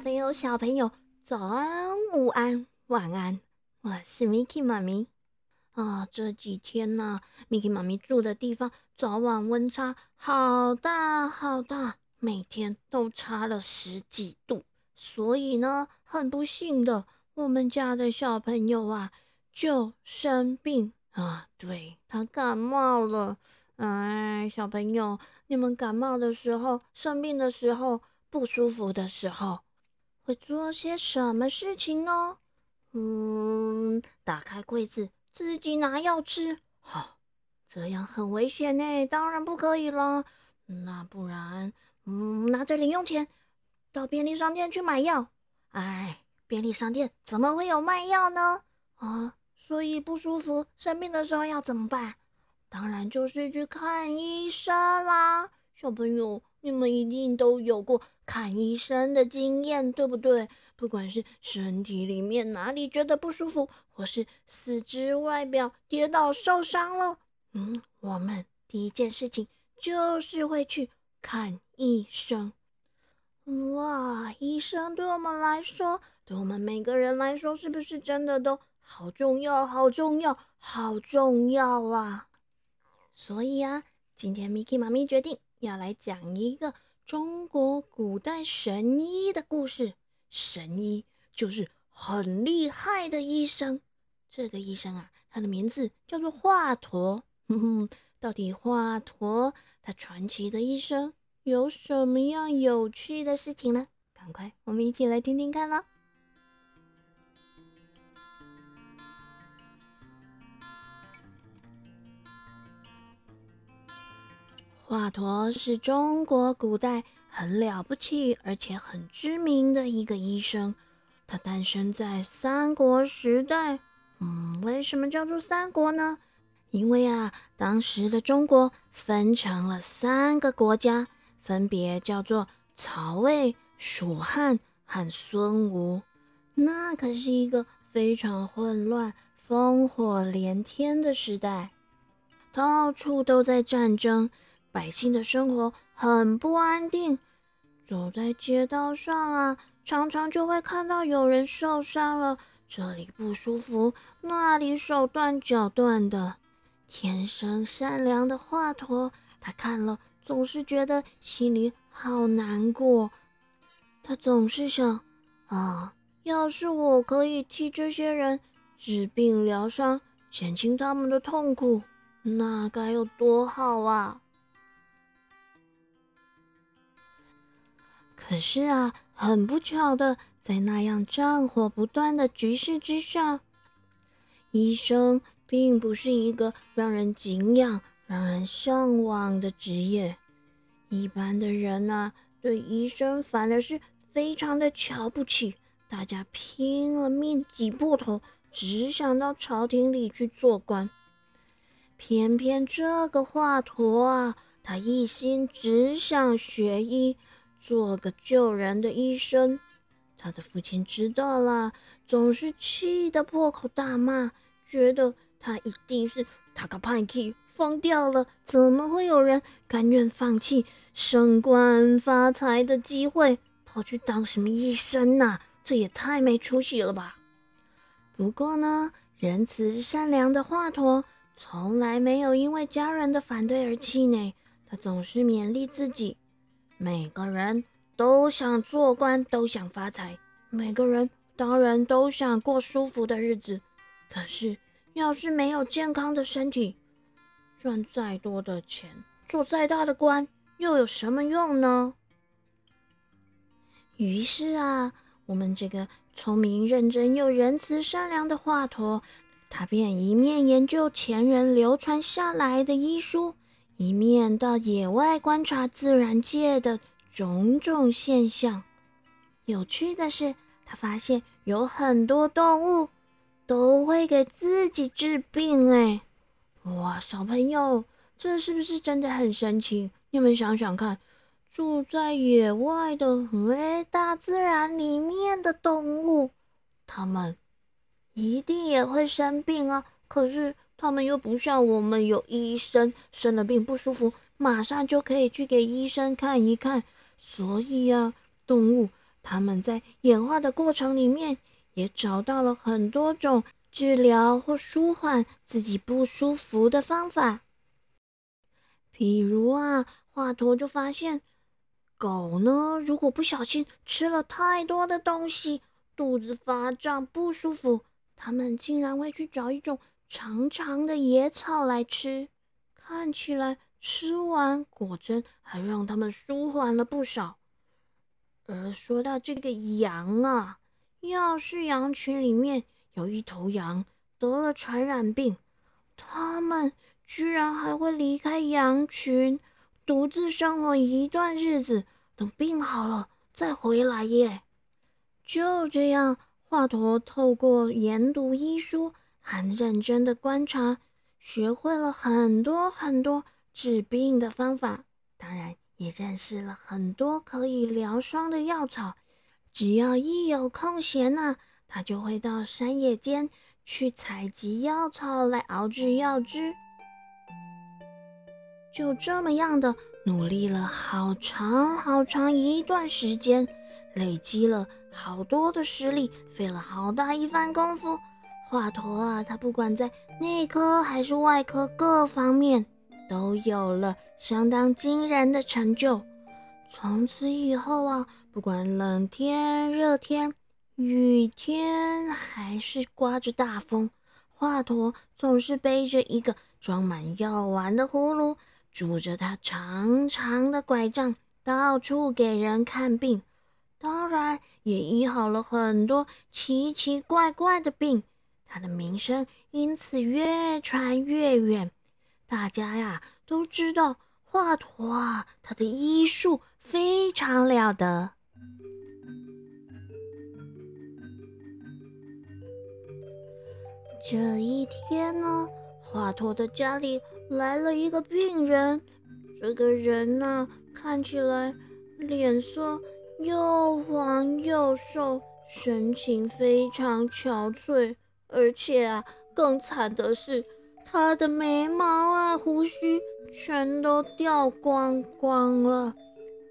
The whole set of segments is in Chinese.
朋友、小朋友，早安、午安、晚安！我是 Miki 妈咪啊。这几天呢，Miki 妈咪住的地方早晚温差好大好大，每天都差了十几度。所以呢，很不幸的，我们家的小朋友啊就生病啊，对他感冒了。哎，小朋友，你们感冒的时候、生病的时候。不舒服的时候会做些什么事情呢？嗯，打开柜子自己拿药吃，好，这样很危险呢，当然不可以了。那不然，嗯，拿着零用钱到便利商店去买药。哎，便利商店怎么会有卖药呢？啊，所以不舒服、生病的时候要怎么办？当然就是去看医生啦，小朋友。你们一定都有过看医生的经验，对不对？不管是身体里面哪里觉得不舒服，或是四肢外表跌倒受伤了，嗯，我们第一件事情就是会去看医生。哇，医生对我们来说，对我们每个人来说，是不是真的都好重要、好重要、好重要啊？所以啊，今天 Miki 妈咪决定。要来讲一个中国古代神医的故事。神医就是很厉害的医生。这个医生啊，他的名字叫做华佗。哼哼，到底华佗他传奇的一生有什么样有趣的事情呢？赶快，我们一起来听听看啦！华佗是中国古代很了不起而且很知名的一个医生。他诞生在三国时代。嗯，为什么叫做三国呢？因为啊，当时的中国分成了三个国家，分别叫做曹魏、蜀汉和孙吴。那可是一个非常混乱、烽火连天的时代，到处都在战争。百姓的生活很不安定，走在街道上啊，常常就会看到有人受伤了，这里不舒服，那里手断脚断的。天生善良的华佗，他看了总是觉得心里好难过。他总是想啊，要是我可以替这些人治病疗伤，减轻他们的痛苦，那该有多好啊！可是啊，很不巧的，在那样战火不断的局势之下，医生并不是一个让人敬仰、让人向往的职业。一般的人呐，对医生反而是非常的瞧不起，大家拼了命挤破头，只想到朝廷里去做官。偏偏这个华佗啊，他一心只想学医。做个救人的医生，他的父亲知道了，总是气得破口大骂，觉得他一定是他个叛逆疯掉了。怎么会有人甘愿放弃升官发财的机会，跑去当什么医生呢？这也太没出息了吧！不过呢，仁慈善良的华佗从来没有因为家人的反对而气馁，他总是勉励自己。每个人都想做官，都想发财。每个人当然都想过舒服的日子。可是，要是没有健康的身体，赚再多的钱，做再大的官，又有什么用呢？于是啊，我们这个聪明、认真又仁慈、善良的华佗，他便一面研究前人流传下来的医书。一面到野外观察自然界的种种现象。有趣的是，他发现有很多动物都会给自己治病。哎，哇，小朋友，这是不是真的很神奇？你们想想看，住在野外的、在大自然里面的动物，它们一定也会生病啊。可是。他们又不像我们有医生，生了病不舒服，马上就可以去给医生看一看。所以呀，动物他们在演化的过程里面，也找到了很多种治疗或舒缓自己不舒服的方法。比如啊，华佗就发现，狗呢，如果不小心吃了太多的东西，肚子发胀不舒服，它们竟然会去找一种长长的野草来吃，看起来吃完果真还让他们舒缓了不少。而说到这个羊啊，要是羊群里面有一头羊得了传染病，他们居然还会离开羊群，独自生活一段日子，等病好了再回来耶。就这样，华佗透过研读医书和认真的观察，学会了很多很多治病的方法。当然。也认识了很多可以疗伤的药草，只要一有空闲呢，他就会到山野间去采集药草来熬制药汁。就这么样的努力了好长好长一段时间，累积了好多的实力，费了好大一番功夫。华佗啊，他不管在内科还是外科各方面。都有了相当惊人的成就。从此以后啊，不管冷天、热天、雨天，还是刮着大风，华佗总是背着一个装满药丸的葫芦，拄着他长长的拐杖，到处给人看病。当然，也医好了很多奇奇怪怪的病。他的名声因此越传越远。大家呀都知道华佗啊，他的医术非常了得。这一天呢，华佗的家里来了一个病人。这个人呢，看起来脸色又黄又瘦，神情非常憔悴，而且啊，更惨的是。他的眉毛啊，胡须全都掉光光了。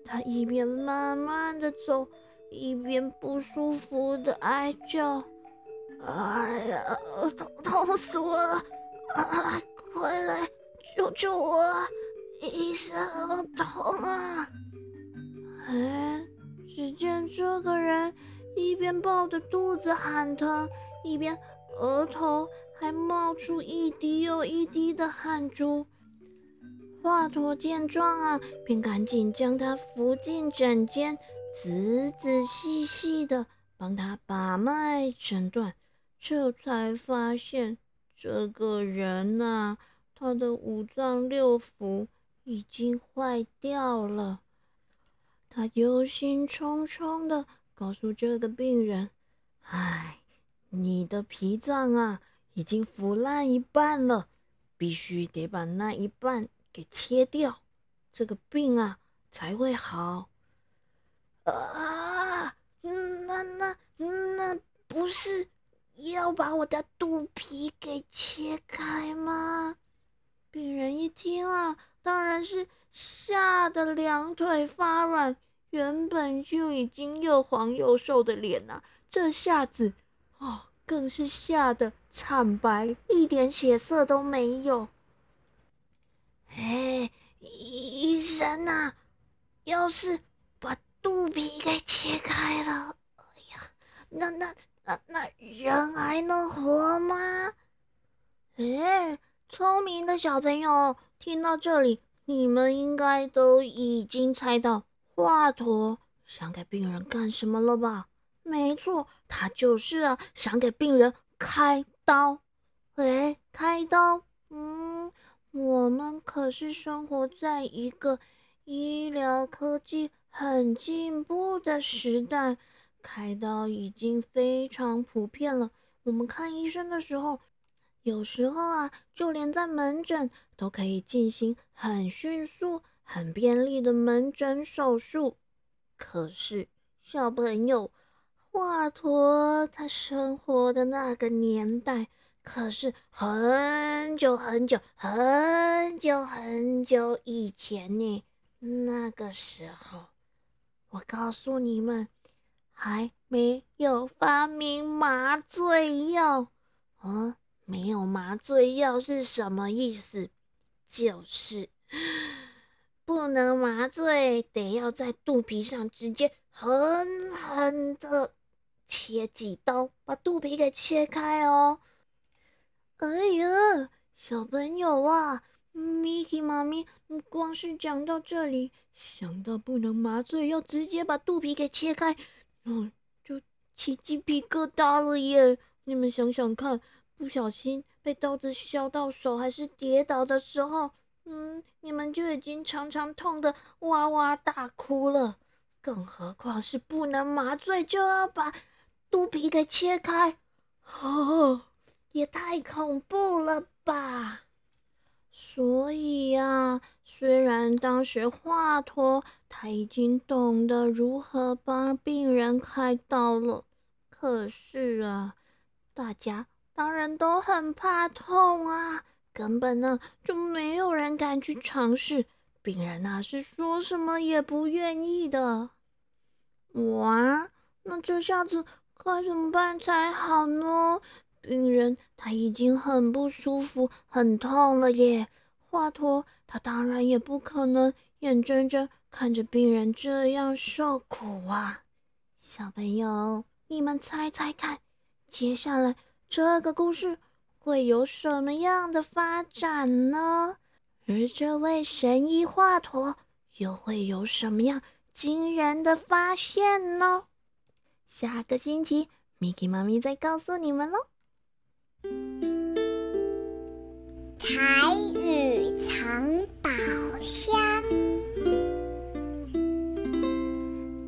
他一边慢慢的走，一边不舒服的哀叫：“哎呀，痛痛死我了！啊，快来救救我！医生，痛啊！”哎，只见这个人一边抱着肚子喊疼，一边额头。还冒出一滴又一滴的汗珠。华佗见状啊，便赶紧将他扶进诊间，仔仔细细的帮他把脉诊断。这才发现，这个人呐，他的五脏六腑已经坏掉了。他忧心忡忡的告诉这个病人：“唉，你的脾脏啊。”已经腐烂一半了，必须得把那一半给切掉，这个病啊才会好。啊，那那那不是要把我的肚皮给切开吗？病人一听啊，当然是吓得两腿发软，原本就已经又黄又瘦的脸呐，这下子哦。更是吓得惨白，一点血色都没有。哎，医生呐，要是把肚皮给切开了，哎呀，那那那那人还能活吗？哎，聪明的小朋友，听到这里，你们应该都已经猜到华佗想给病人干什么了吧？没错，他就是啊，想给病人开刀。哎，开刀？嗯，我们可是生活在一个医疗科技很进步的时代，开刀已经非常普遍了。我们看医生的时候，有时候啊，就连在门诊都可以进行很迅速、很便利的门诊手术。可是，小朋友。华佗他生活的那个年代，可是很久很久很久很久以前呢。那个时候，我告诉你们，还没有发明麻醉药。啊，没有麻醉药是什么意思？就是不能麻醉，得要在肚皮上直接狠狠的切几刀，把肚皮给切开哦。哎呀，小朋友啊，Miki 妈咪光是讲到这里，想到不能麻醉，要直接把肚皮给切开，嗯，就起鸡皮疙瘩了耶！你们想想看，不小心被刀子削到手，还是跌倒的时候，嗯，你们就已经常常痛的哇哇大哭了，更何况是不能麻醉就要把肚皮给切开，哦。也太恐怖了吧！所以呀，虽然当时华佗他已经懂得如何帮病人开刀了，可是啊，大家当然都很怕痛啊，根本呢就没有人敢去尝试。病人那是说什么也不愿意的。哇，那这下子该怎么办才好呢？病人他已经很不舒服、很痛了耶。华佗他当然也不可能眼睁睁看着病人这样受苦啊。小朋友，你们猜猜看，接下来这个故事会有什么样的发展呢？而这位神医华佗又会有什么样惊人的发现呢？下个星期，Miki 妈咪再告诉你们喽。彩语藏宝箱。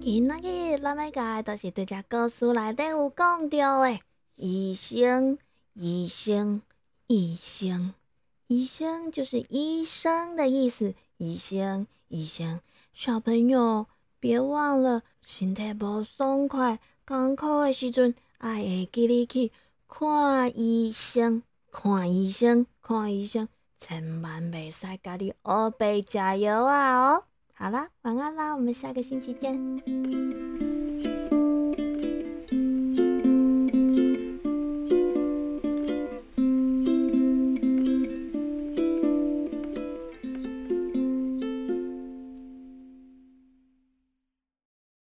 今仔日咱要讲都是对只故事内底有讲到的，医生，医生，医生，医生就是医生的意思。医生，医生，小朋友别忘了，身体不爽快、艰苦的时阵，爱会记你去看医生。看医生，看医生，千万别使家己乌白加油啊！哦，好啦，晚安啦，我们下个星期见。